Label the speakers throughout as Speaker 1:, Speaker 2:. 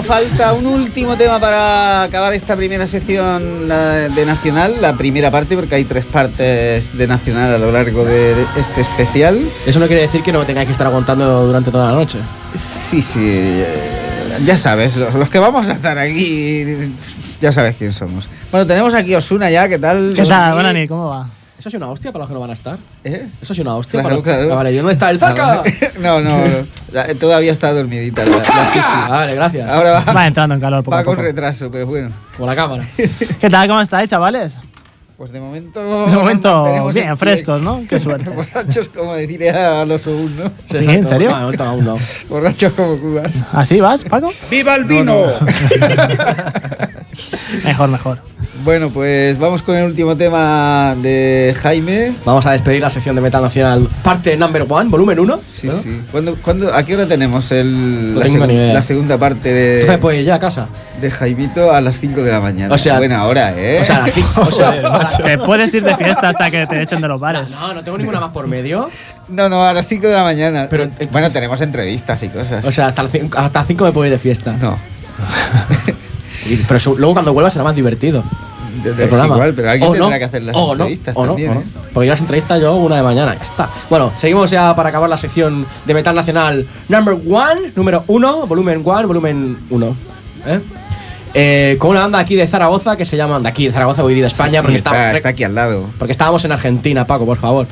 Speaker 1: Falta un último tema para acabar esta primera sección de Nacional, la primera parte, porque hay tres partes de Nacional a lo largo de este especial.
Speaker 2: Eso no quiere decir que no tengáis que estar aguantando durante toda la noche.
Speaker 1: Sí, sí, eh, ya sabes, los, que vamos a estar aquí, ya sabes quién somos. Bueno, tenemos aquí Osuna ya, ¿qué tal?
Speaker 3: ¿Qué tal? Buenas ¿cómo va?
Speaker 2: Eso es una hostia para los que no van a estar.
Speaker 1: ¿Eh?
Speaker 2: Eso es una hostia
Speaker 1: Claro,
Speaker 2: para
Speaker 1: claro.
Speaker 2: Ah, vale, ¿y dónde está el Zaca?
Speaker 1: No, no, no, la- todavía está dormidita. La, la.
Speaker 2: Vale, gracias.
Speaker 1: Ahora va,
Speaker 3: Va entrando en calor poco
Speaker 1: va
Speaker 3: a
Speaker 1: con
Speaker 3: poco.
Speaker 1: retraso, pero bueno.
Speaker 2: Con la cámara.
Speaker 3: ¿Qué tal? ¿Cómo estáis, chavales?
Speaker 1: Pues de momento.
Speaker 3: De momento, bien, frescos, ¿no? Qué suerte.
Speaker 1: Borrachos como diría los un, ¿no?
Speaker 3: ¿Sí? ¿En serio?
Speaker 2: No, no.
Speaker 1: Borrachos como cubas.
Speaker 3: ¿Así vas, Paco?
Speaker 4: ¡Viva el vino!
Speaker 3: Mejor, mejor.
Speaker 1: Bueno, pues vamos con el último tema de Jaime.
Speaker 2: Vamos a despedir la sección de Metal Nacional, parte number one, volumen 1.
Speaker 1: Sí, sí. ¿Cuándo, cuándo- a qué hora tenemos el,
Speaker 2: No
Speaker 1: la,
Speaker 2: tengo
Speaker 1: segu-
Speaker 2: ni idea.
Speaker 1: la segunda parte de,
Speaker 2: Entonces, pues ya a casa.
Speaker 1: de Jaimito a las 5 de la mañana?
Speaker 2: O sea-
Speaker 1: Buena hora, ¿eh?
Speaker 2: O sea, a las cinco- o sea,
Speaker 3: Te puedes ir de fiesta hasta que te echen de los bares.
Speaker 2: no, no tengo ninguna más por medio.
Speaker 1: no, no, a las 5 de la mañana.
Speaker 2: Pero, eh,
Speaker 1: bueno, tenemos entrevistas y cosas.
Speaker 2: O sea, hasta, las cinco- hasta las 5 me puedo ir de fiesta.
Speaker 1: no.
Speaker 2: Pero luego cuando vuelva será más divertido.
Speaker 1: De- de-
Speaker 2: el
Speaker 1: es
Speaker 2: programa.
Speaker 1: igual, pero alguien
Speaker 2: O
Speaker 1: tendrá
Speaker 2: no,
Speaker 1: que hacer las
Speaker 2: o no,
Speaker 1: entrevistas
Speaker 2: o no,
Speaker 1: también,
Speaker 2: o no.
Speaker 1: ¿eh?
Speaker 2: Porque yo las entrevistas yo una de mañana, ya está. Bueno, seguimos ya para acabar la sección de Metal Nacional Number One, número 1, volumen 1, volumen 1. ¿eh? Eh, con una banda aquí de Zaragoza que se llama, de aquí de Zaragoza, voy de España,
Speaker 1: Sí, sí,
Speaker 2: porque
Speaker 1: está,
Speaker 2: está-
Speaker 1: está aquí al lado.
Speaker 2: porque estábamos en Argentina, Paco, por favor.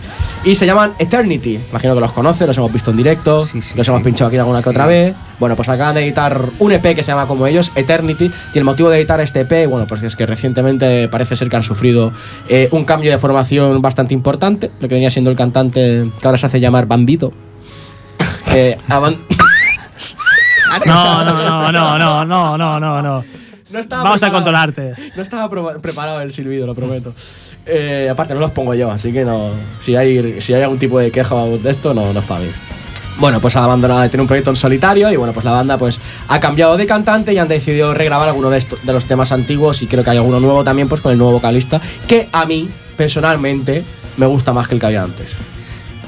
Speaker 2: Y se llaman Eternity. Imagino que los conoces, los hemos visto en directo,
Speaker 1: Sí, sí,
Speaker 2: los
Speaker 1: sí.
Speaker 2: hemos pinchado aquí alguna que otra vez. Bueno, pues acaban de editar un EP que se llama como ellos, Eternity. Y el motivo de editar este EP, bueno, pues es que recientemente parece ser que han sufrido eh, un cambio de formación bastante importante. Lo que venía siendo el cantante que ahora se hace llamar Bambito. Eh,
Speaker 3: No, no, no, no, no, no, no, no, no.
Speaker 2: Estaba
Speaker 3: Vamos a
Speaker 2: preparado.
Speaker 3: controlarte.
Speaker 2: No estaba preparado el silbido, lo prometo. Eh, aparte, no los pongo yo, así que no. Si hay, si hay algún tipo de queja de esto, no, no es para mí. Bueno, pues ha abandonado, tiene un proyecto en solitario y bueno, pues la banda pues ha cambiado de cantante y han decidido regrabar alguno de, de los temas antiguos y creo que hay alguno nuevo también pues con el nuevo vocalista que a mí personalmente me gusta más que el que había antes.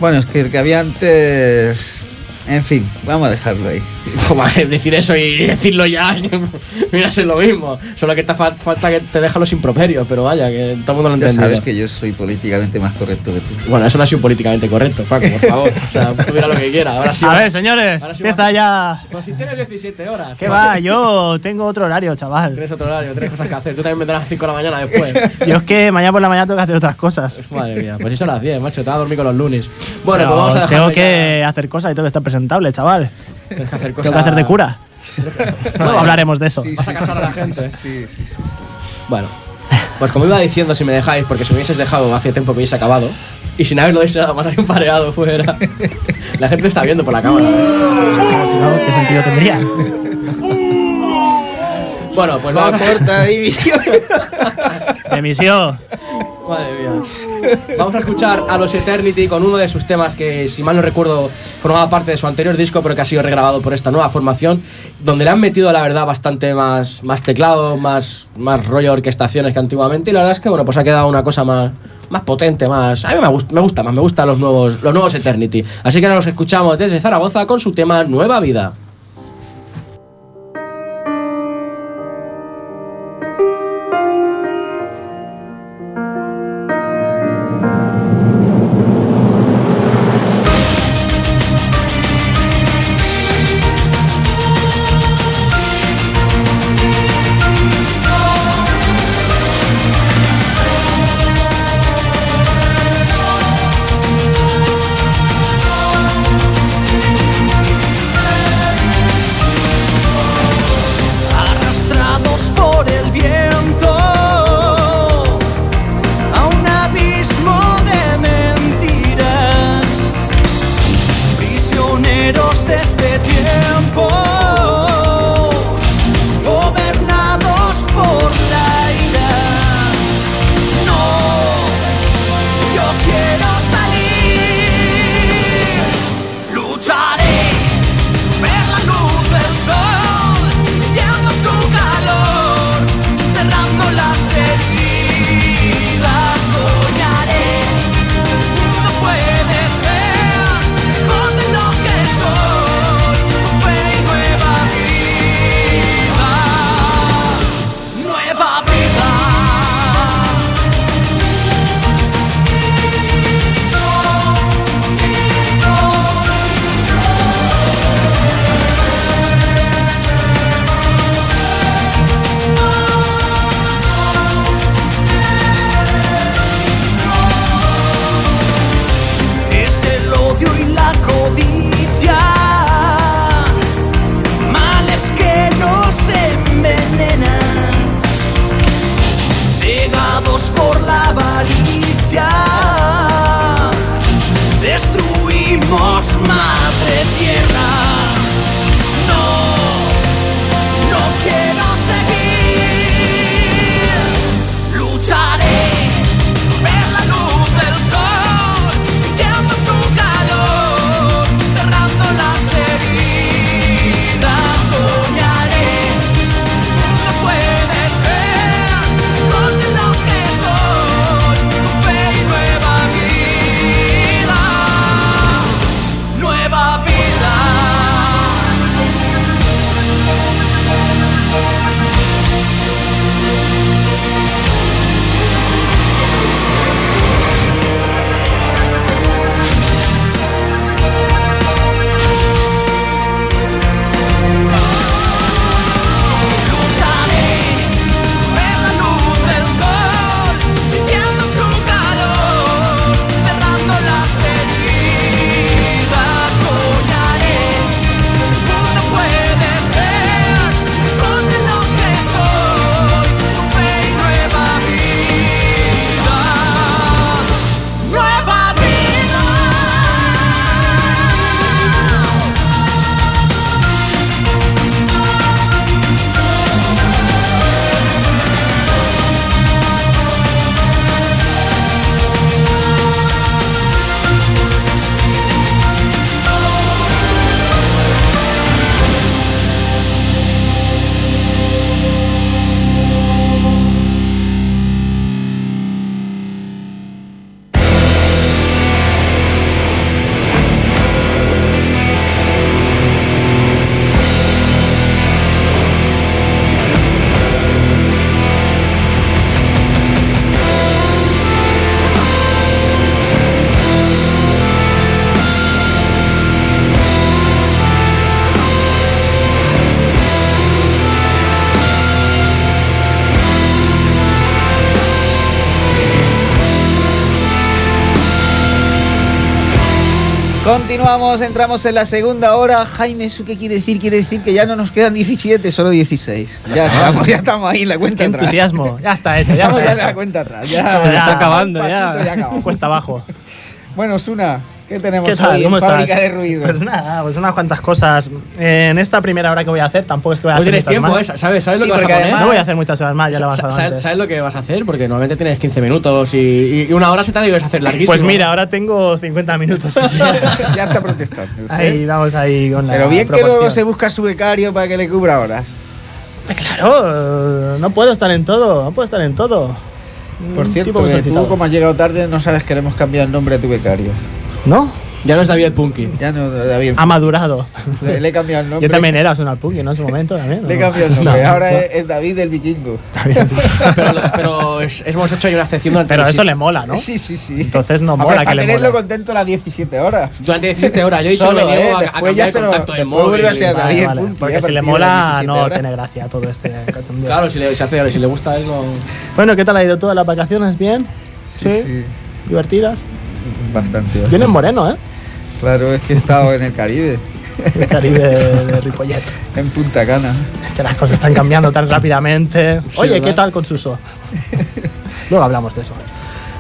Speaker 1: Bueno, es que el que había antes. En fin, vamos a dejarlo ahí.
Speaker 2: Vale, decir eso y decirlo ya, mira, es lo mismo. Solo que te fa- falta que te deja los improperios, pero vaya, que todo el mundo lo
Speaker 1: Ya
Speaker 2: entiende.
Speaker 1: sabes que yo soy políticamente más correcto que tú.
Speaker 2: Bueno, eso no ha sido políticamente correcto, Paco, por favor. O sea, tú dirás lo que quieras. Ahora sí.
Speaker 3: A
Speaker 2: va-
Speaker 3: ver, señores,
Speaker 2: ahora sí
Speaker 3: empieza
Speaker 2: va-
Speaker 3: ya.
Speaker 2: Pues si tienes 17 horas.
Speaker 3: ¿Qué
Speaker 2: Vale.
Speaker 3: va? Yo tengo otro horario, chaval.
Speaker 2: Tienes otro horario, tienes cosas que hacer. Tú también vendrás a las 5 de la mañana después.
Speaker 3: Yo es que mañana por la mañana tengo que hacer otras cosas.
Speaker 2: Madre mía, pues eso a las 10, macho. Te vas a dormir con los lunes. Bueno,
Speaker 3: Pero
Speaker 2: pues vamos a dejar.
Speaker 3: Tengo que hacer cosas y tengo que estar presentable, chaval.
Speaker 2: Tienes que hacer cosas.
Speaker 3: Tengo que hacer de cura. Luego hablaremos de eso.
Speaker 1: Sí,
Speaker 2: Vas a casar
Speaker 1: sí,
Speaker 2: a la
Speaker 1: sí,
Speaker 2: gente.
Speaker 1: Sí, sí, sí.
Speaker 2: Bueno, pues como iba diciendo, si me dejáis, porque si me hubieses dejado hace tiempo que hubiese acabado, y sin haberlo dicho nada más, hay un pareado fuera. La gente está viendo por la cámara.
Speaker 3: Como si no, ¿qué sentido tendría?
Speaker 2: Bueno, pues
Speaker 1: La
Speaker 2: vamos a.
Speaker 1: corta división.
Speaker 3: Emisión.
Speaker 2: Madre mía. Vamos a escuchar a los Eternity con uno de sus temas que, si mal no recuerdo, formaba parte de su anterior disco, pero que ha sido regrabado por esta nueva formación, donde le han metido, la verdad, bastante más, más teclado, más, más rollo orquestaciones que antiguamente, y la verdad es que, bueno, pues ha quedado una cosa más, más potente, más... A mí me gusta, me gusta más, me gustan los nuevos, los nuevos Eternity. Así que ahora los escuchamos desde Zaragoza con su tema Nueva Vida.
Speaker 1: Continuamos, entramos en la segunda hora. Jaime, ¿eso qué quiere decir? Quiere decir que ya no nos quedan 17, solo 16. Ya estamos, ya estamos ahí en la cuenta
Speaker 3: Qué
Speaker 1: atrás.
Speaker 3: entusiasmo. Ya está hecho, ya
Speaker 1: ya
Speaker 3: está
Speaker 1: en la cuenta atrás. Ya,
Speaker 3: Ya está acabando, ya.
Speaker 1: acabamos.
Speaker 3: Cuesta abajo.
Speaker 1: Bueno, Suna, ¿qué tenemos
Speaker 3: ¿Qué tal?
Speaker 1: hoy
Speaker 3: ¿Cómo
Speaker 1: en
Speaker 3: estás?
Speaker 1: Fábrica de Ruido?
Speaker 3: Pues nada, pues unas cuantas cosas. En esta primera hora que voy a hacer, tampoco es que voy a
Speaker 2: No
Speaker 3: hacer
Speaker 2: tienes
Speaker 3: muchas
Speaker 2: tiempo,
Speaker 3: más.
Speaker 2: ¿eh? ¿Sabes, sabes
Speaker 1: Sí,
Speaker 2: lo que vas a poner?
Speaker 1: además-
Speaker 3: No voy a hacer muchas horas más, ya la vas a
Speaker 2: Sa-
Speaker 3: dar
Speaker 2: sa- ¿Sabes lo que vas a hacer? Porque normalmente tienes 15 minutos y, y una hora se te debes hacer larguísimo.
Speaker 3: Pues mira, ahora tengo 50 minutos.
Speaker 1: ya está protestando.
Speaker 3: ahí vamos ahí con la
Speaker 1: Pero bien que luego se busca su becario para que le cubra horas.
Speaker 3: Claro, no puedo estar en todo, no puedo estar en todo.
Speaker 1: Por cierto, que tú
Speaker 3: solicitado.
Speaker 1: como has llegado tarde no sabes que le hemos cambiado el nombre a tu becario.
Speaker 3: ¿No?
Speaker 2: Ya no es David Punky.
Speaker 1: Ya no, David.
Speaker 3: Ha madurado.
Speaker 1: Le, le he cambiado el nombre.
Speaker 3: Yo también era una Punky, ¿no? En su momento también.
Speaker 1: Le he
Speaker 3: ¿no?
Speaker 1: cambiado el nombre.
Speaker 3: No,
Speaker 1: Ahora
Speaker 3: no.
Speaker 1: es, es David el vikingo.
Speaker 2: pero pero es- hemos hecho ahí una excepción durante
Speaker 3: Pero eso
Speaker 2: 17
Speaker 3: le mola, ¿no?
Speaker 1: Sí, sí, sí.
Speaker 3: Entonces no mola que le
Speaker 1: tenerlo
Speaker 3: mole.
Speaker 1: contento las 17 horas.
Speaker 2: Durante 17 horas. Yo he dicho
Speaker 1: Solo,
Speaker 2: que me niego
Speaker 1: ¿eh?
Speaker 2: a, a cambiar
Speaker 1: ya
Speaker 2: el
Speaker 1: se lo-
Speaker 2: contacto de
Speaker 1: después
Speaker 2: móvil.
Speaker 1: vuelve a ser
Speaker 2: Vale,
Speaker 1: David.
Speaker 3: Vale,
Speaker 1: Punky,
Speaker 3: porque si le mola,
Speaker 1: las 17
Speaker 3: no
Speaker 1: horas.
Speaker 3: tiene gracia todo este.
Speaker 2: Claro, si le, si hace- si le gusta a él, no.
Speaker 3: Bueno, ¿qué tal ha ido todas las vacaciones? ¿Bien?
Speaker 1: Sí, sí.
Speaker 3: ¿Divertidas?
Speaker 1: Bastante.
Speaker 3: Viene
Speaker 1: bastante.
Speaker 3: moreno, ¿eh?
Speaker 1: Claro, es que he estado en el Caribe,
Speaker 3: El Caribe de, de Ripollet.
Speaker 1: en Punta Cana.
Speaker 3: Es que las cosas están cambiando tan rápidamente. Oye,
Speaker 2: ¿verdad?
Speaker 3: ¿qué tal con Suso? Luego hablamos de eso.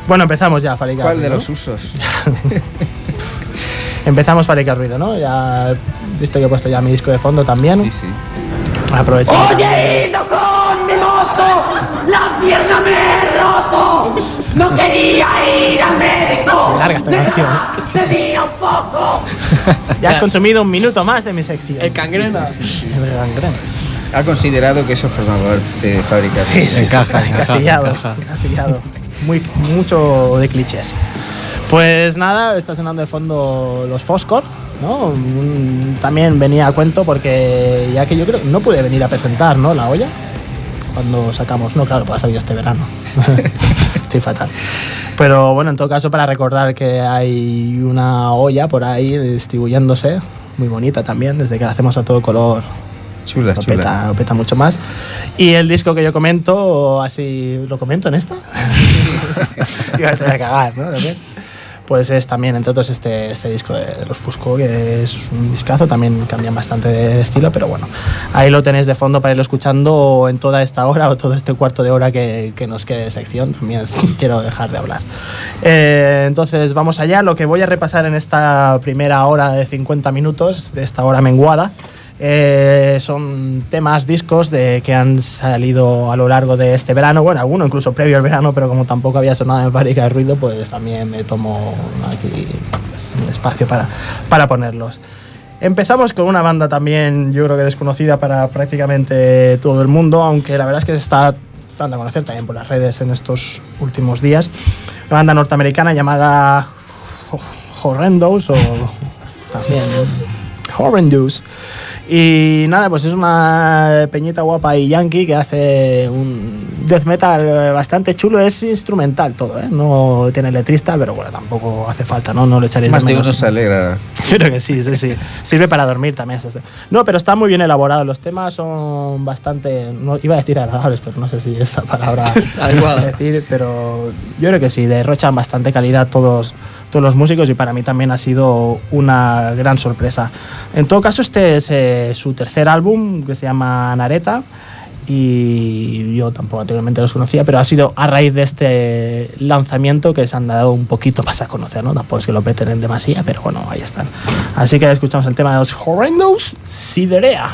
Speaker 3: Bueno, empezamos ya, Farica.
Speaker 1: ¿Cuál de
Speaker 3: ¿no?
Speaker 1: los usos?
Speaker 3: Empezamos Farica Ruido, ¿no? Ya he visto que he puesto ya mi disco de fondo también.
Speaker 1: Sí, sí.
Speaker 3: Aprovechando.
Speaker 5: Oye, mi moto, la pierna me he roto. No quería ir al médico.
Speaker 3: Larga esta canción.
Speaker 5: Tenía un poco.
Speaker 3: Ya has consumido un minuto más de mi sección.
Speaker 2: El cangrena.
Speaker 3: El gangrena.
Speaker 1: Ha considerado que eso forma parte de Fábrica de
Speaker 3: Sí, sí, sí, encasillado, encasillado. Muy, mucho de clichés. Pues nada, está sonando de fondo los Foscor, ¿no? Mm, También venía a cuento porque ya que yo creo no pude venir a presentar, ¿no? La olla cuando sacamos, no, claro, pues ha salido este verano. Estoy fatal. Pero bueno, en todo caso, para recordar que hay una olla por ahí distribuyéndose, muy bonita también, desde que la hacemos a todo color,
Speaker 1: Chula,
Speaker 3: lo
Speaker 1: chula.
Speaker 3: peta, lo peta mucho más. Y el disco que yo comento, así, ¿lo comento en esta? A a cagar, ¿no? Pues es también, entre otros, este, este disco de, de los Fusco, que es un discazo, también cambian bastante de estilo, pero bueno, ahí lo tenéis de fondo para irlo escuchando en toda esta hora o todo este cuarto de hora que, que nos quede de sección, también quiero dejar de hablar. Eh, entonces, vamos allá, lo que voy a repasar en esta primera hora de 50 minutos, de esta hora menguada, eh, son temas, discos de, que han salido a lo largo de este verano, bueno, alguno incluso previo al verano, pero como tampoco había sonado en fábrica de ruido, pues también me tomo aquí un espacio para, para ponerlos. Empezamos con una banda también, yo creo que desconocida para prácticamente todo el mundo, aunque la verdad es que se está dando a conocer también por las redes en estos últimos días. Una banda norteamericana llamada Ho- Horrendous o también Horrendous. Y nada, pues es una peñita guapa y yankee que hace un death metal bastante chulo. Es instrumental todo, ¿eh? No tiene letrista, pero bueno, tampoco hace falta, ¿no? No le echaréis
Speaker 1: Más de uno se alegra.
Speaker 3: Yo creo que sí, sí, sí. Sirve para dormir también. No, pero está muy bien elaborado. Los temas son bastante. No, iba a decir agradables, pero no sé si es la palabra
Speaker 2: Adecuada.
Speaker 3: decir. Pero yo creo que sí, derrochan bastante calidad todos, todos los músicos y para mí también ha sido una gran sorpresa. En todo caso, este es eh, su tercer álbum que se llama Nareta. Y yo tampoco anteriormente los conocía, pero ha sido a raíz de este lanzamiento que se han dado un poquito más a conocer, ¿no? Tampoco es que lo peten en demasía, pero bueno, ahí están. Así que escuchamos el tema de los Horrendos Siderea.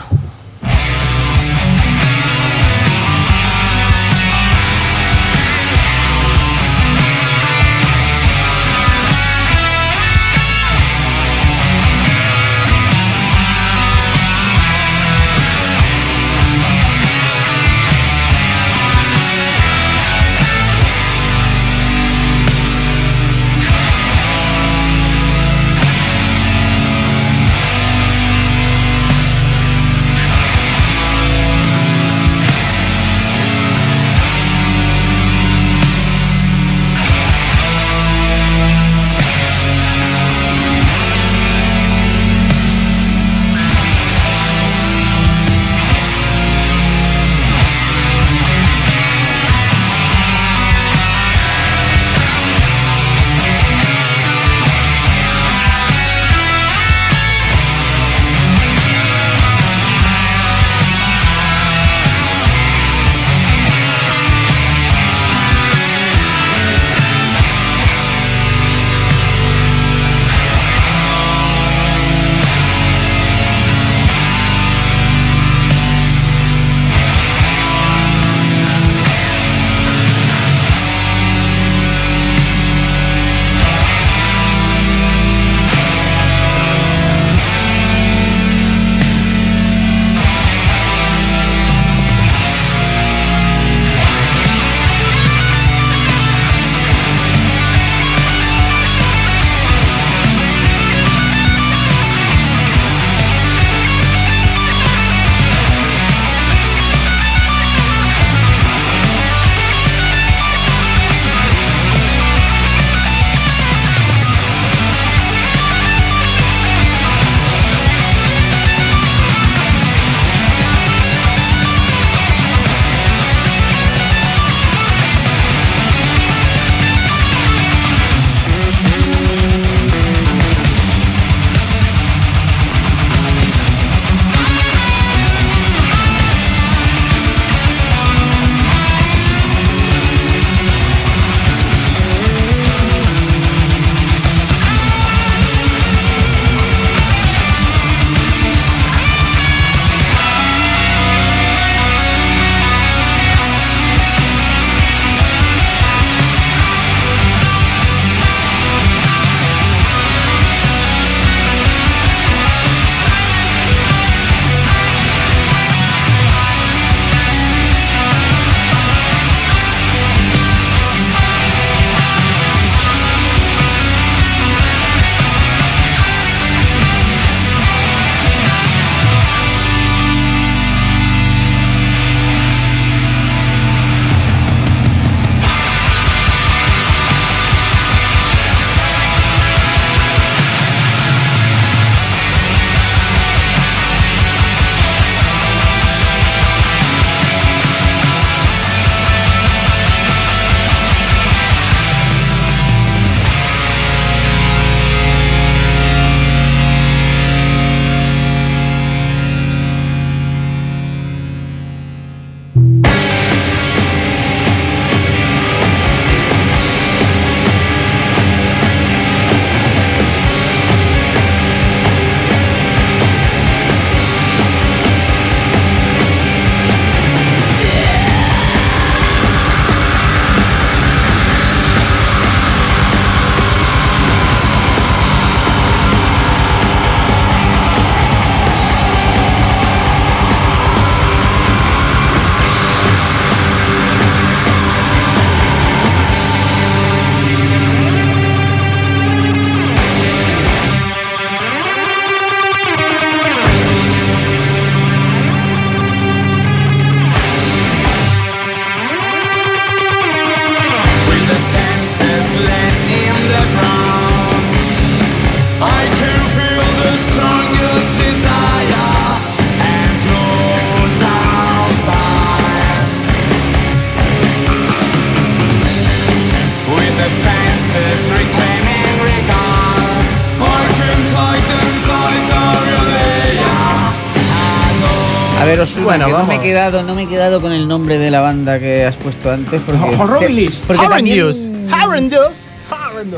Speaker 3: Bueno,
Speaker 1: que no me, he quedado, no me he quedado con el nombre de la banda que has puesto antes. Porque,
Speaker 2: Horribilis.
Speaker 1: porque.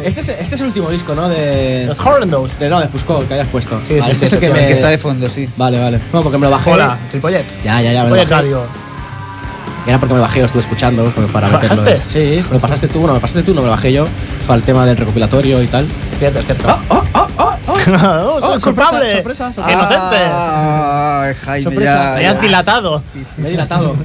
Speaker 2: Este es, este es el último disco, ¿no? De.
Speaker 3: Los Horrendous.
Speaker 2: de no, de Fusco que hayas puesto.
Speaker 3: Sí,
Speaker 2: Vale,
Speaker 3: sí,
Speaker 2: este
Speaker 3: sí,
Speaker 2: es el que
Speaker 1: el
Speaker 2: me.
Speaker 1: que está de fondo, sí.
Speaker 2: Vale, vale. No, porque me lo bajé.
Speaker 3: Hola, Ripollet.
Speaker 2: Ya, ya, ya. Me lo
Speaker 3: Ripollet
Speaker 2: bajé.
Speaker 3: Radio.
Speaker 2: Era porque me bajé, lo estuve escuchando para
Speaker 3: ¿Lo
Speaker 2: meterlo.
Speaker 3: bajaste?
Speaker 2: Sí, me lo pasaste tú, no, me pasaste tú, no me lo bajé yo. Para el tema del recopilatorio y tal.
Speaker 3: Cierto, es cierto.
Speaker 2: ¡Oh, oh, oh, oh!
Speaker 3: oh,
Speaker 2: Oh,
Speaker 3: soy
Speaker 2: sorpresa, sorpresa, sorpresa.
Speaker 3: Inocente.
Speaker 1: Ah, Jaime,
Speaker 2: Sorpresa.
Speaker 1: ya,
Speaker 3: Te has
Speaker 1: ya.
Speaker 3: dilatado.
Speaker 2: Me he dilatado.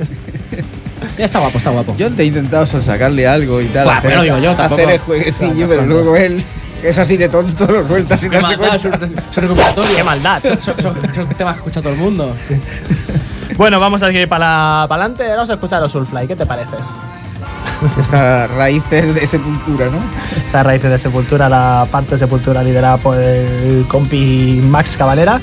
Speaker 2: ya está guapo, está guapo.
Speaker 1: Yo te he intentado sacarle algo y tal.
Speaker 2: Buah,
Speaker 1: hacer,
Speaker 2: pero digo yo, tampoco.
Speaker 1: hacer el jueguecillo, pero luego él, es así de tonto, lo suelta sin
Speaker 2: Qué
Speaker 1: darse
Speaker 2: maldad,
Speaker 1: cuenta.
Speaker 2: son, son recopilatorio.
Speaker 3: Qué maldad.
Speaker 2: Son, son, son, son temas que escucha todo el mundo.
Speaker 3: Bueno, vamos a seguir para adelante. Vamos a escuchar a Soulfly. ¿Qué te parece?
Speaker 1: Esas raíces de sepultura, ¿no?
Speaker 3: Esa raíz de Sepultura, la parte de Sepultura liderada por el compi Max Cavalera,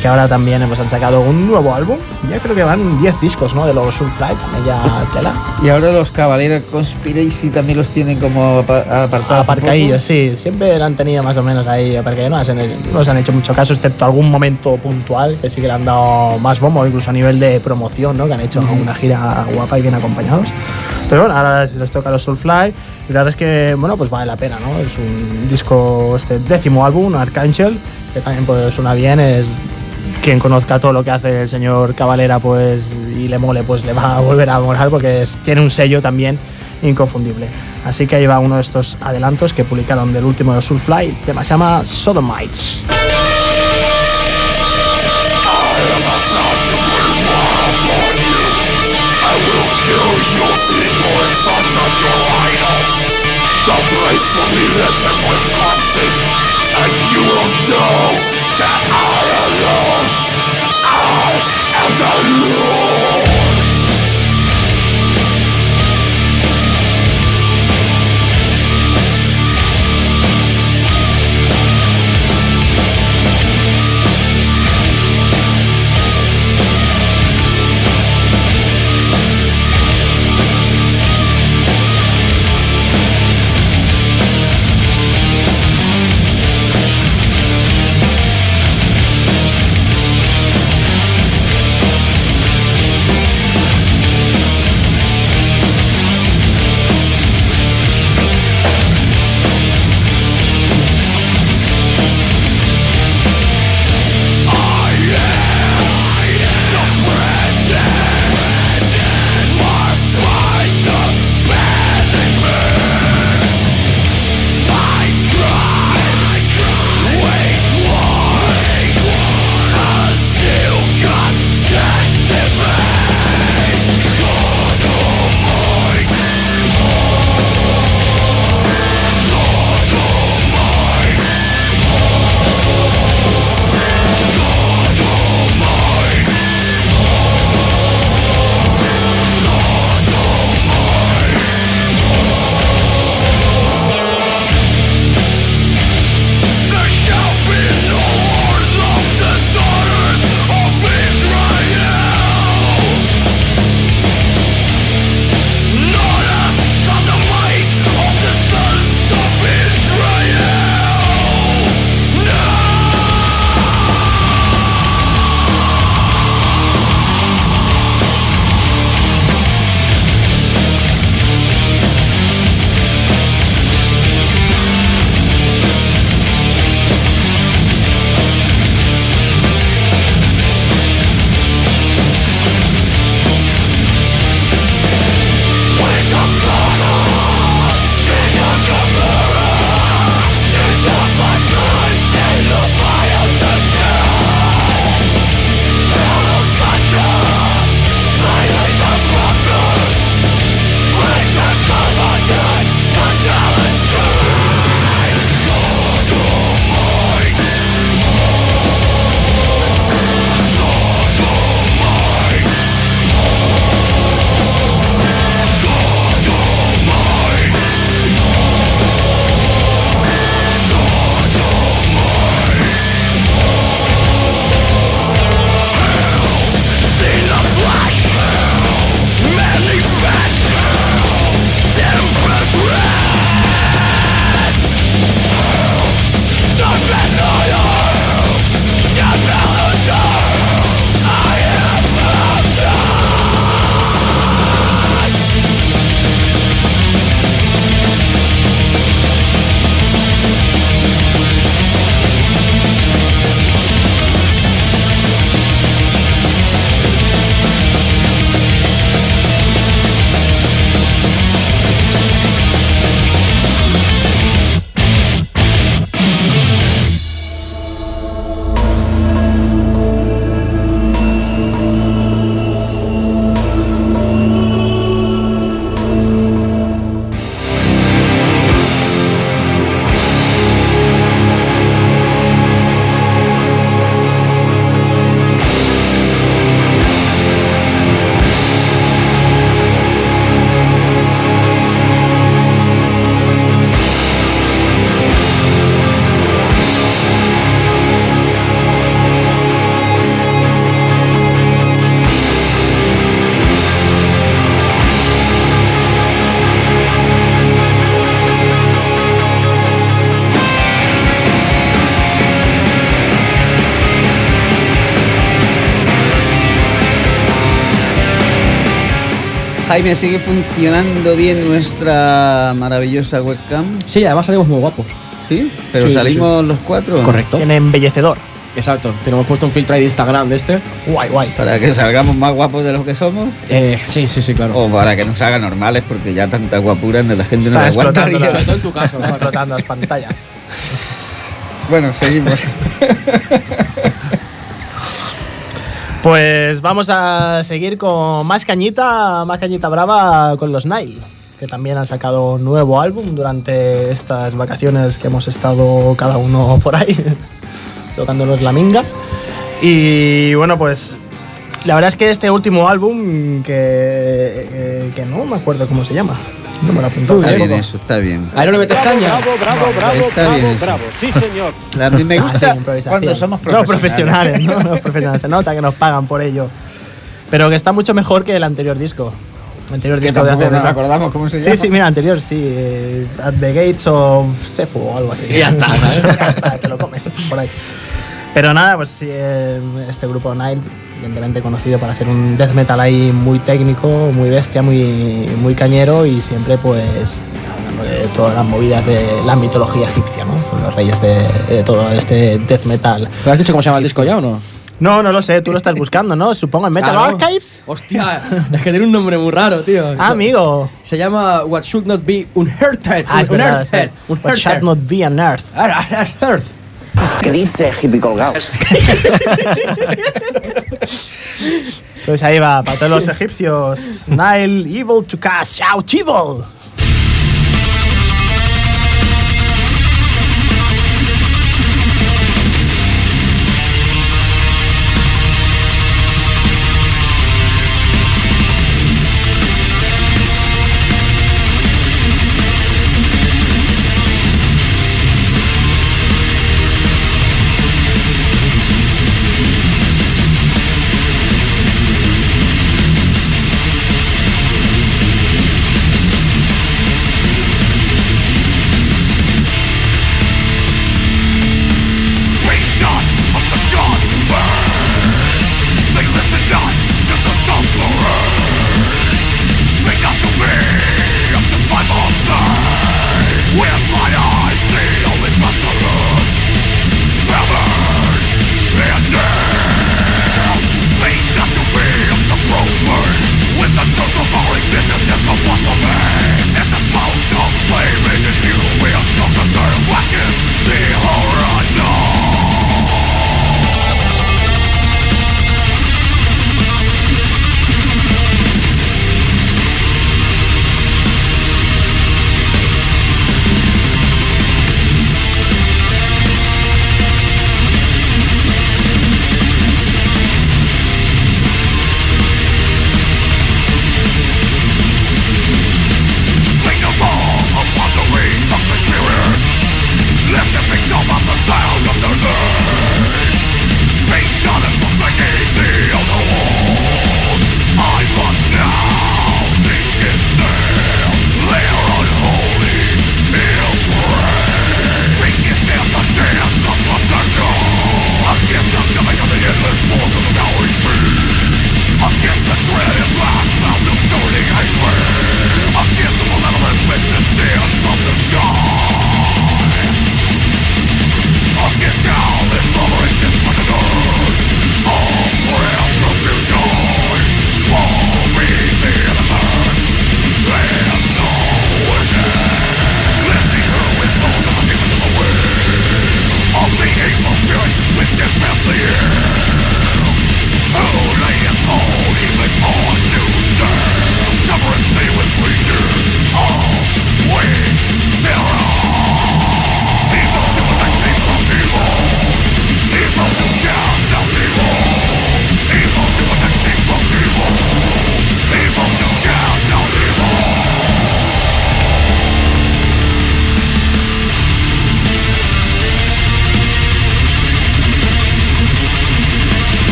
Speaker 3: que ahora también hemos han sacado un nuevo álbum. Ya creo que van 10 discos, ¿no? De los Soulfly, también ya tela.
Speaker 1: Y ahora los Caballeros Conspiracy también los tienen como apa- apartados.
Speaker 3: Aparcadillos, sí. Siempre lo han tenido más o menos ahí aparcadillos. No, no les han hecho mucho caso, excepto algún momento puntual que sí que le han dado más bombo, incluso a nivel de promoción, ¿no? Que han hecho una gira guapa y bien acompañados. Pero bueno, ahora les les toca a los Soulfly. Y la verdad es que, bueno, pues vale la pena, ¿no? Es un disco, este décimo álbum, Archangel, que también pues suena bien. Es quien conozca todo lo que hace el señor Cabalera pues, y le mole, pues le va a volver a molar porque tiene un sello también inconfundible. Así que ahí va uno de estos adelantos que publicaron del último de Soulfly, el tema se llama Sodomites.
Speaker 6: will be with corpses, and you will know that don't know.
Speaker 1: Jaime, ¿sigue funcionando bien nuestra maravillosa webcam?
Speaker 2: Sí, además salimos muy guapos.
Speaker 1: ¿Sí? ¿Pero
Speaker 2: Sí,
Speaker 1: salimos los cuatro?
Speaker 2: Correcto.
Speaker 3: Tiene embellecedor.
Speaker 2: Exacto. Tenemos puesto un filtro ahí de Instagram de este.
Speaker 3: Guay, guay.
Speaker 1: ¿Para que salgamos más guapos de lo que somos?
Speaker 2: Eh, sí, sí, sí, claro.
Speaker 1: O para que nos haga normales, porque ya tanta guapura no- la gente no
Speaker 3: Está
Speaker 1: la
Speaker 3: explotando,
Speaker 1: aguantaría.
Speaker 2: Sobre todo en tu caso.
Speaker 3: Explotando las pantallas.
Speaker 1: Bueno, seguimos.
Speaker 3: Pues vamos a seguir con más cañita, más cañita brava con los Nile, que también han sacado nuevo álbum durante estas vacaciones que hemos estado cada uno por ahí, tocándonos la minga. Y bueno, pues la verdad es que este último álbum, que, que, que no me acuerdo cómo se llama, no me lo he apuntado.
Speaker 1: Está bien eso, está bien.
Speaker 2: Ahí no le metes caña.
Speaker 4: Bravo, bravo, bravo,
Speaker 1: Está
Speaker 4: bravo,
Speaker 1: bien
Speaker 4: bravo. Sí, señor.
Speaker 1: A mí me
Speaker 3: Ah,
Speaker 1: gusta
Speaker 3: sí,
Speaker 1: cuando somos
Speaker 3: No,
Speaker 1: profesionales.
Speaker 3: ¿no? Los profesionales. Se nota que nos pagan por ello. Pero que está mucho mejor que el anterior disco. El anterior disco de hace
Speaker 1: nos acordamos cómo se
Speaker 3: Sí,
Speaker 1: llama.
Speaker 3: sí, mira, anterior, sí. eh, At the Gates of Sefu o algo así.
Speaker 2: Y ya está, ¿sabes?
Speaker 3: ya está, te lo comes por ahí. Pero nada, pues sí, eh, este grupo Nile, evidentemente conocido para hacer un death metal ahí muy técnico, muy bestia, muy, muy cañero y siempre pues hablando de todas las movidas de la mitología egipcia, ¿no? Los reyes de, de todo este death metal.
Speaker 2: ¿Pero has dicho cómo se llama el disco ya o no?
Speaker 3: No, no lo sé, tú lo estás buscando, ¿no? Supongo en Metal
Speaker 2: Claro.
Speaker 3: Archives.
Speaker 2: Hostia, es que tiene un nombre muy raro, tío.
Speaker 3: Ah, amigo.
Speaker 2: Se llama What Should Not Be Unhurted.
Speaker 3: Ah,
Speaker 2: un
Speaker 3: verdad.
Speaker 2: Un
Speaker 3: What shall not be on earth.
Speaker 7: ¿Qué dice hippie colgado?
Speaker 3: Pues ahí va, para todos los egipcios. Nile, evil to cast out evil.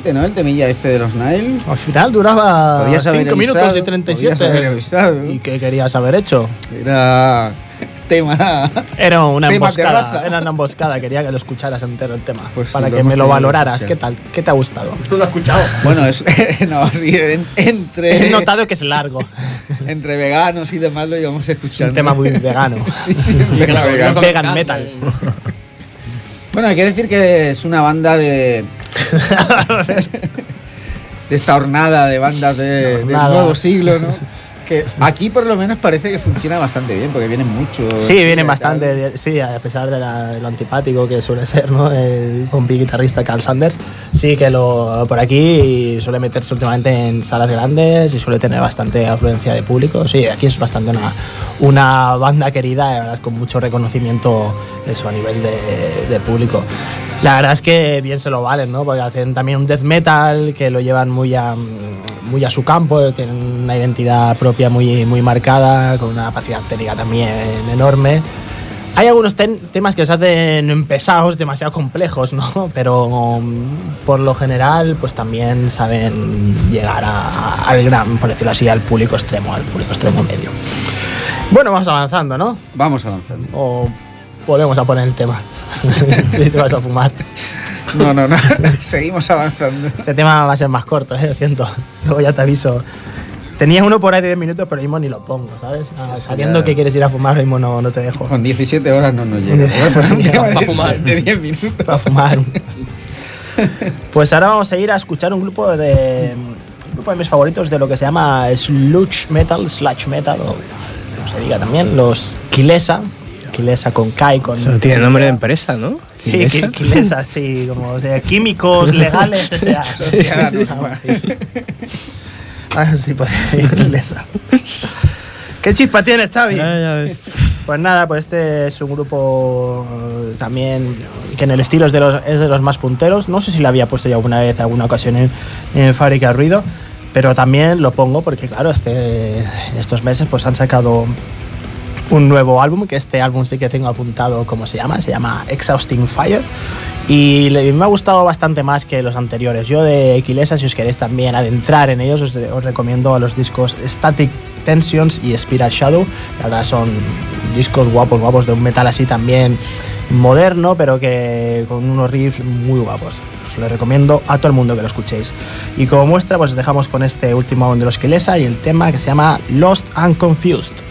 Speaker 1: Bastante, ¿no? El temilla este de los Nile.
Speaker 3: Al final duraba
Speaker 1: Podías haber
Speaker 3: 5 minutos y 37.
Speaker 1: podías haber avisado.
Speaker 3: ¿Y qué querías haber hecho?
Speaker 1: Era tema.
Speaker 3: Era una
Speaker 1: Tema
Speaker 3: emboscada. Era una emboscada. Quería que lo escucharas entero el tema.
Speaker 1: Pues
Speaker 3: para que me lo valoraras. ¿Qué tal? ¿Qué te ha gustado?
Speaker 2: ¿Tú lo has escuchado?
Speaker 1: Bueno, es, no, sí, en- entre,
Speaker 3: He notado que es largo.
Speaker 1: entre veganos y demás lo íbamos
Speaker 3: Es
Speaker 1: escuchando.
Speaker 3: un tema muy vegano.
Speaker 1: Sí, sí,
Speaker 3: Vegan metal.
Speaker 1: Bueno, hay que decir que es una banda de. De esta hornada de bandas de- del nuevo siglo, ¿no? Que aquí por lo menos parece que funciona bastante bien, porque vienen muchos.
Speaker 3: Sí, vienen bastante, sí, a pesar de, la- de lo antipático que suele ser, ¿no? El compi guitarrista Carl Sanders, sí que lo por aquí suele meterse últimamente en salas grandes y suele tener bastante afluencia de público. Sí, aquí es bastante una, una banda querida, con mucho reconocimiento eso a nivel de, de público. La verdad es que bien se lo valen, ¿no? Porque hacen también un death metal que lo llevan muy a, muy a su campo, tienen una identidad propia muy, muy marcada, con una capacidad técnica también enorme. Hay algunos ten- temas que se hacen pesados, demasiado complejos, ¿no? Pero um, por lo general, pues también saben llegar a- al gran, por decirlo así, al público extremo, al público extremo medio. Bueno, vamos avanzando, ¿no?
Speaker 1: Vamos avanzando.
Speaker 3: O volvemos a poner el tema. Te vas a fumar.
Speaker 1: No, no, no. Seguimos avanzando.
Speaker 3: Este tema va a ser más corto, ¿eh? lo siento. Luego ya te aviso. Tenía uno por ahí de 10 minutos, pero mismo ni lo pongo, ¿sabes? Ah, sabiendo
Speaker 1: ya-
Speaker 3: que quieres ir a fumar, mismo no, no te dejo.
Speaker 1: Con 17 horas no nos llega. Voy a poner un tema
Speaker 2: Pa'
Speaker 1: de-
Speaker 2: fumar.
Speaker 1: De 10 minutos.
Speaker 3: Para fumar. Pues ahora vamos a ir a escuchar un grupo de. Un grupo de mis favoritos de lo que se llama sludge metal, sludge metal, o como se diga también, los Kilesa. Kilesa con K y con.
Speaker 4: Eso tiene nombre de empresa, ¿no?
Speaker 3: Sí,
Speaker 4: Kilesa,
Speaker 3: sí, como de químicos legales, S.A. Así. Ah, sí, pues Kilesa. ¿Qué chispa tienes, Xavi?
Speaker 4: Ya, ya ves.
Speaker 3: Pues nada, pues este es un grupo también que en el estilo es de los, es de los más punteros. No sé si lo había puesto ya alguna vez, alguna ocasión en, en Fábrica Ruido, pero también lo pongo porque, claro, este, estos meses pues han sacado un nuevo álbum, que este álbum sí que tengo apuntado cómo se llama, se llama Exhausting Fire. Y me ha gustado bastante más que los anteriores. Yo de Equilesa, si os queréis también adentrar en ellos, os, recomiendo a los discos Static Tensions y Spiral Shadow. La verdad son discos guapos, guapos, de un metal así también moderno, pero que con unos riffs muy guapos. Os lo recomiendo a todo el mundo que lo escuchéis. Y como muestra, pues os dejamos con este último álbum de los Kilesa y el tema que se llama Lost and Confused.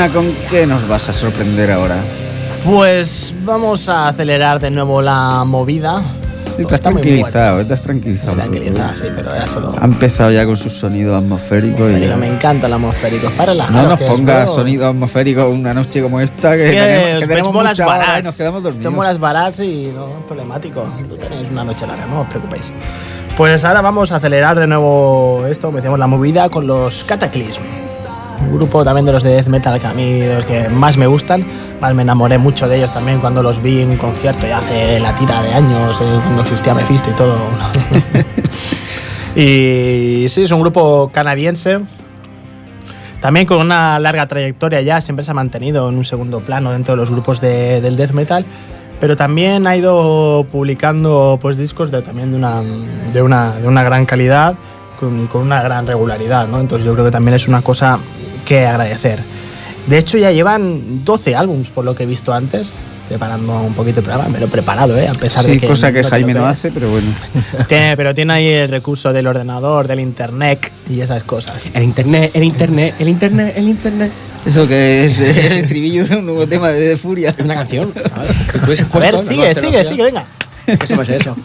Speaker 1: Osuna, ¿con qué nos vas a sorprender ahora?
Speaker 3: Pues vamos a acelerar de nuevo la movida.
Speaker 1: Estás
Speaker 3: Está
Speaker 1: tranquilizado, estás tranquilizado.
Speaker 3: buena. Tranquilizada, sí, pero ya solo.
Speaker 1: Ha empezado ya con sus sonidos atmosféricos y
Speaker 3: Atmosférico,
Speaker 1: ya.
Speaker 3: Me encanta el atmosférico. Para la
Speaker 1: No nos pongas sonidos atmosféricos una noche como esta, que, tenemos, que tenemos mucha hora y nos quedamos dormidos.
Speaker 3: Tenemos las barats y no es problemático. Tú tenéis una noche larga, no os preocupéis. Pues ahora vamos a acelerar de nuevo esto, decíamos, la movida con los Cataclysm. Un grupo también de los de death metal que a mí los que más me gustan. Más me enamoré mucho de ellos también cuando los vi en concierto ya hace la tira de años, eh, cuando existía Mephisto y todo. y sí, es un grupo canadiense también con una larga trayectoria ya, siempre se ha mantenido en un segundo plano dentro de los grupos de- del death metal, pero también ha ido publicando pues, discos de, también de una, de, una, de una gran calidad, con, con una gran regularidad, ¿no? Entonces yo creo que también es una cosa que agradecer. De hecho ya llevan 12 álbums por lo que he visto antes, preparando un poquito el programa, me lo he preparado, ¿eh? a pesar
Speaker 1: Sí,
Speaker 3: de que...
Speaker 1: cosa que Jaime no hace, pero bueno.
Speaker 3: Tiene- pero tiene ahí el recurso del ordenador, del internet y esas cosas.
Speaker 2: El internet, el internet, el internet, el internet.
Speaker 1: Eso que es el estribillo de un nuevo tema de, de Furia.
Speaker 2: Es una canción. A ver, tú
Speaker 3: A sigue, sigue,
Speaker 2: tecnología.
Speaker 3: sigue, venga.
Speaker 2: Eso me sé eso.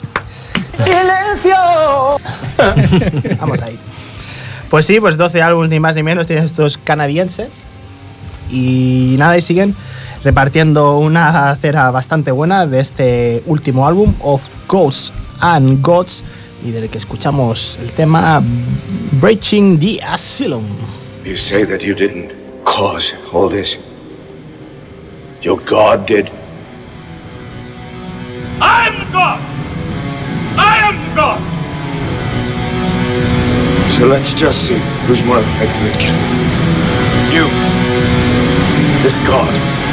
Speaker 3: Vamos ahí. Pues sí, pues 12 álbumes ni más ni menos tienen estos canadienses. Y nada, y siguen repartiendo una cera bastante buena de este último álbum, Of Ghosts and Gods, y del que escuchamos el tema Breaching the Asylum.
Speaker 6: You say that you didn't cause all this. Your God did.
Speaker 8: I am the God! I am the God!
Speaker 6: So let's just see who's more effective at killing. You. This God.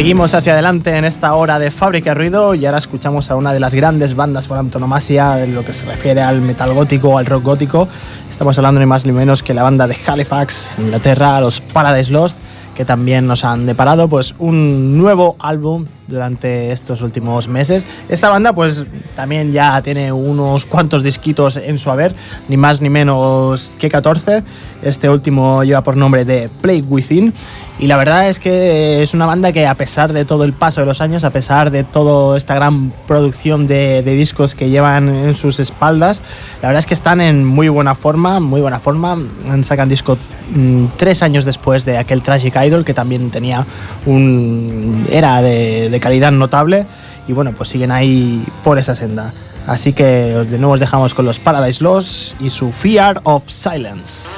Speaker 3: Seguimos hacia adelante en esta hora de Fábrica Ruido y ahora escuchamos a una de las grandes bandas por antonomasia en lo que se refiere al metal gótico o al rock gótico. Estamos hablando ni más ni menos que la banda de Halifax, Inglaterra, los Paradise Lost, que también nos han deparado pues un nuevo álbum durante estos últimos meses. Esta banda pues también ya tiene unos cuantos disquitos en su haber, ni más ni menos que 14. Este último lleva por nombre de Play Within y la verdad es que es una banda que a pesar de todo el paso de los años, a pesar de toda esta gran producción de, discos que llevan en sus espaldas, la verdad es que están en muy buena forma, muy buena forma. Sacan disco mm, tres años después de aquel Tragic Idol que también tenía un era de, de calidad notable y bueno pues siguen ahí por esa senda. Así que de nuevo os dejamos con los Paradise Lost y su Fear of Silence.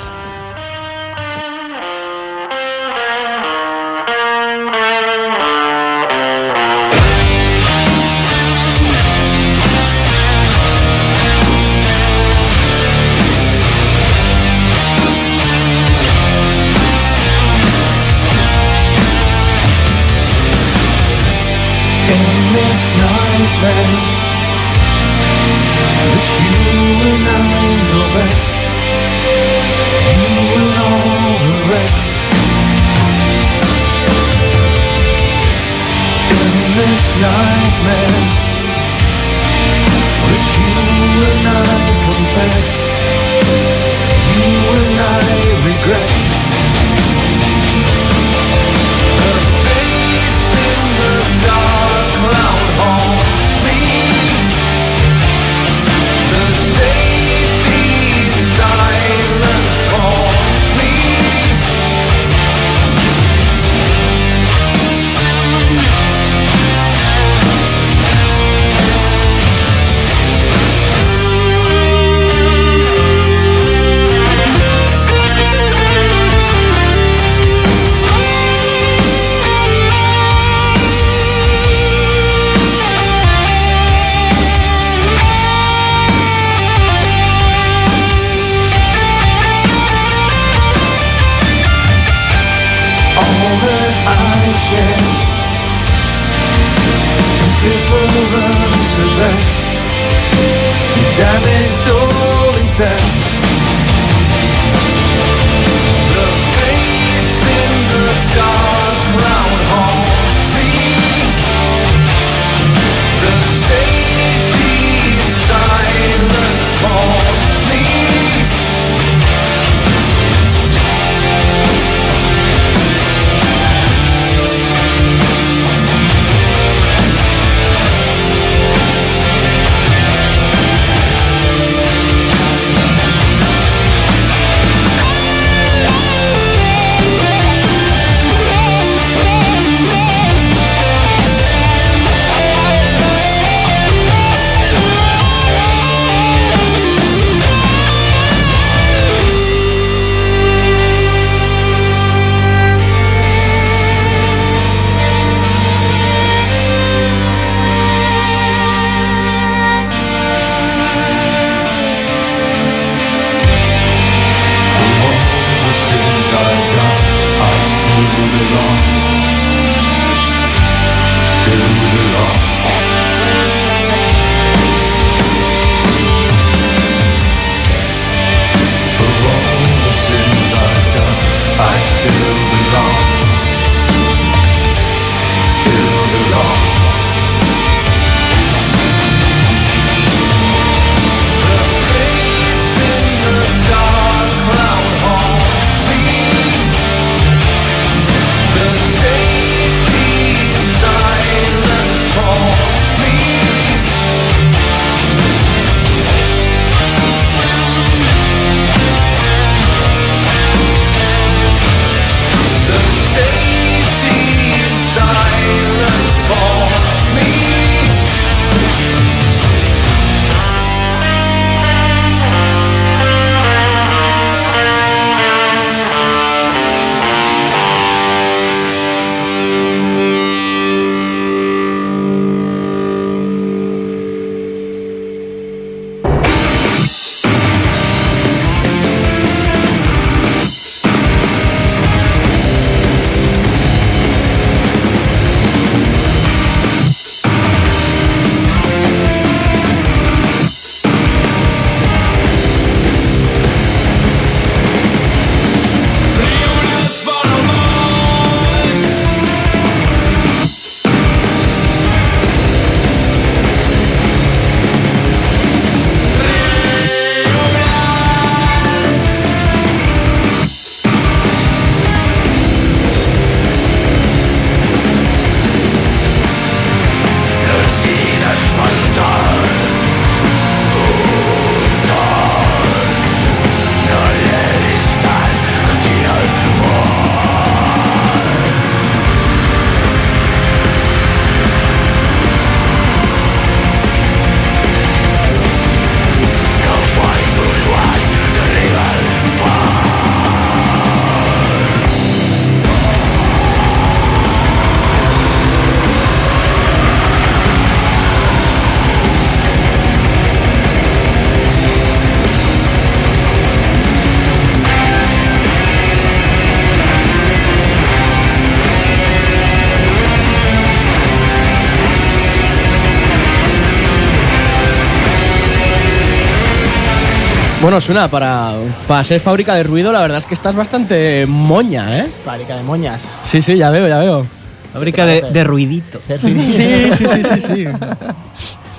Speaker 2: Bueno, suena para, para ser fábrica de ruido, la verdad es que estás bastante moña, ¿eh?
Speaker 3: Fábrica de moñas.
Speaker 2: Sí, sí, ya veo, ya veo.
Speaker 9: Fábrica de, de ruidito.
Speaker 2: Sí, sí, sí, sí, sí.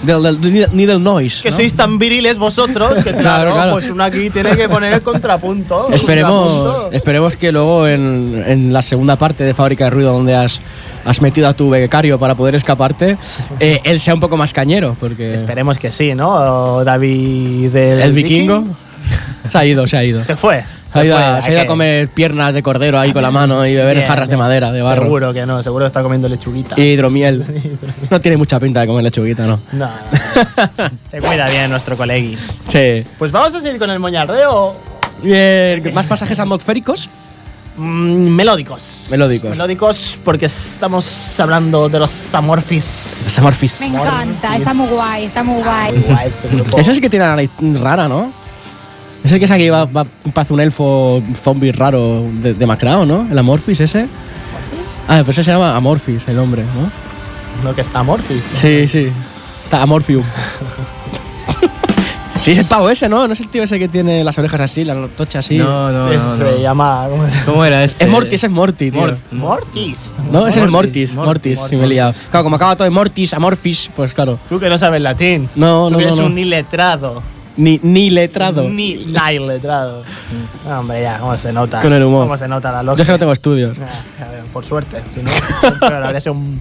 Speaker 2: Del, del- del noise.
Speaker 3: Que
Speaker 2: ¿no?
Speaker 3: sois tan viriles vosotros que, claro,
Speaker 2: Claro, claro.
Speaker 3: pues uno aquí tiene que poner el contrapunto.
Speaker 2: Esperemos,
Speaker 3: contrapunto.
Speaker 2: esperemos que luego en, en la segunda parte de Fábrica de Ruido, donde has, has metido a tu becario para poder escaparte, eh, él sea un poco más cañero, porque
Speaker 3: Esperemos que sí, ¿no? David el,
Speaker 2: el vikingo se ha ido, se ha ido.
Speaker 3: se fue.
Speaker 2: Se ha ido,
Speaker 3: fue,
Speaker 2: a, se ha ido a comer piernas de cordero ahí con la mano y beber
Speaker 3: Bien,
Speaker 2: jarras de madera, de barro.
Speaker 3: Seguro que no, seguro que está comiendo lechuguita.
Speaker 2: Y hidromiel. No tiene mucha pinta de comer lechuguita, ¿no?
Speaker 3: No, no, no. se cuida bien nuestro colegui.
Speaker 2: Sí.
Speaker 3: Pues vamos a seguir con el moñardeo.
Speaker 2: Bien, ¿Más pasajes atmosféricos?
Speaker 3: Mm, melódicos.
Speaker 2: Melódicos.
Speaker 3: Melódicos porque estamos hablando de los Amorphis.
Speaker 2: Los Amorphis.
Speaker 10: Me encanta, está muy guay, está muy guay.
Speaker 3: Muy guay este grupo.
Speaker 2: Ese sí que tiene la nariz rara, ¿no? Ese que es aquí va, va parece un elfo zombie raro de, demacrado, ¿no? El Amorphis ese. Ah, pues ese se llama Amorphis, el hombre, ¿no?
Speaker 3: No, que está Amorphis.
Speaker 2: Sí, sí. Está Amorphium. sí, es el pavo ese, ¿no? No es el tío ese que tiene las orejas así, la tocha así.
Speaker 9: No, no,
Speaker 3: Que
Speaker 9: no.
Speaker 3: se
Speaker 9: no.
Speaker 3: llama. ¿cómo se-
Speaker 9: ¿Cómo era este?
Speaker 2: Es Morty, ese es Morty, tío.
Speaker 9: Mort-
Speaker 3: Mortis.
Speaker 2: No, ese es
Speaker 9: Mortis,
Speaker 2: Mortis,
Speaker 9: Mortis,
Speaker 2: Mortis, sí me he liado. Claro, como acaba todo en Mortis, Amorphis, pues claro.
Speaker 3: Tú que no sabes latín.
Speaker 2: No,
Speaker 3: Tú
Speaker 2: no,
Speaker 3: que
Speaker 2: no,
Speaker 3: eres
Speaker 2: no.
Speaker 3: un iletrado.
Speaker 2: Ni, ni letrado.
Speaker 3: Ni iletrado. No, hombre, ya, cómo se nota.
Speaker 2: Con el humor.
Speaker 3: Cómo se nota la
Speaker 2: Yo
Speaker 3: loca.
Speaker 2: sé que no tengo estudios.
Speaker 3: Por suerte. Si no, pero habría sido un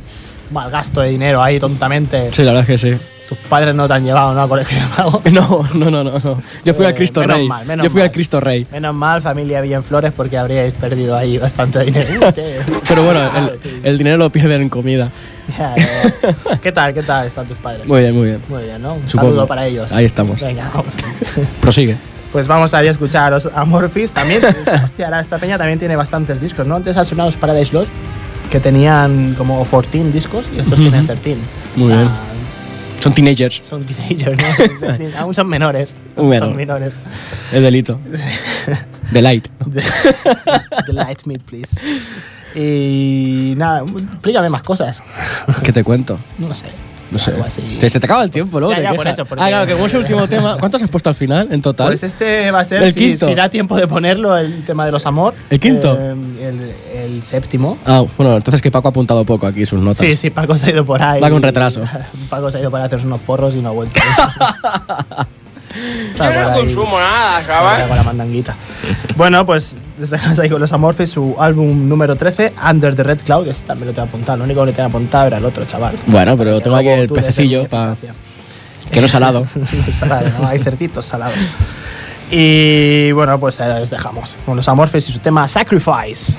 Speaker 3: mal gasto de dinero ahí tontamente.
Speaker 2: Sí, la verdad es que sí.
Speaker 3: Tus padres no te han llevado ¿no? a colegio de mago.
Speaker 2: No, no, no, no. no. Yo fui
Speaker 3: Eh,
Speaker 2: al Cristo
Speaker 3: menos
Speaker 2: Rey.
Speaker 3: mal, menos
Speaker 2: Yo fui
Speaker 3: mal.
Speaker 2: al Cristo Rey.
Speaker 3: Menos mal, familia Villenflores, porque habríais perdido ahí bastante dinero.
Speaker 2: Pero bueno, el, el dinero lo pierden en comida.
Speaker 3: Ya, ya, ya. ¿Qué tal? ¿Qué tal están tus padres?
Speaker 2: Muy bien, muy bien.
Speaker 3: Muy bien, ¿no? Un
Speaker 2: Supongo.
Speaker 3: saludo para ellos.
Speaker 2: Ahí estamos.
Speaker 3: Venga, vamos.
Speaker 2: Prosigue.
Speaker 3: Pues vamos a ir a escuchar a los Amorphis. También, hostia, ahora esta peña también tiene bastantes discos, ¿no? Antes han sonado los Paradise Lost, que tenían como 14 discos, y estos
Speaker 2: Ujú.
Speaker 3: tienen 13.
Speaker 2: Muy bien. Son teenagers.
Speaker 3: Son teenagers, ¿no? Aún son menores.
Speaker 2: Bueno.
Speaker 3: Son menores.
Speaker 2: Es delito. Delight.
Speaker 3: Delight me, please. Y nada, explícame más cosas.
Speaker 2: ¿Qué te cuento?
Speaker 3: No sé.
Speaker 2: No sé. Se, se te acaba el tiempo, luego
Speaker 3: Ya,
Speaker 2: te
Speaker 3: ya, por eso, porque-
Speaker 2: Ah, claro, que es el último tema. ¿Cuántos has puesto al final en total?
Speaker 3: Pues este va a ser,
Speaker 2: El
Speaker 3: si,
Speaker 2: quinto.
Speaker 3: si da tiempo de ponerlo, el tema de los amor.
Speaker 2: ¿El quinto?
Speaker 3: Eh, el, el séptimo.
Speaker 2: Ah, bueno, entonces que Paco ha apuntado poco aquí sus notas.
Speaker 3: Sí, sí, Paco se ha ido por ahí.
Speaker 2: Va con retraso.
Speaker 3: Paco se ha ido por ahí a hacerse unos porros y no ha vuelto.
Speaker 8: Yo no consumo nada, ¿sabes?
Speaker 3: Con la mandanguita. bueno, pues les dejamos ahí con los Amorphis, su álbum número 13, Under the Red Cloud. Este también lo tengo apuntado. Lo único que le tengo apuntado era el otro chaval.
Speaker 2: Bueno, pero tengo aquí el pececillo para que no es salado.
Speaker 3: Salado, ¿no? Hay cerditos salados. Y bueno, pues ahí les dejamos con los Amorphis y su tema Sacrifice.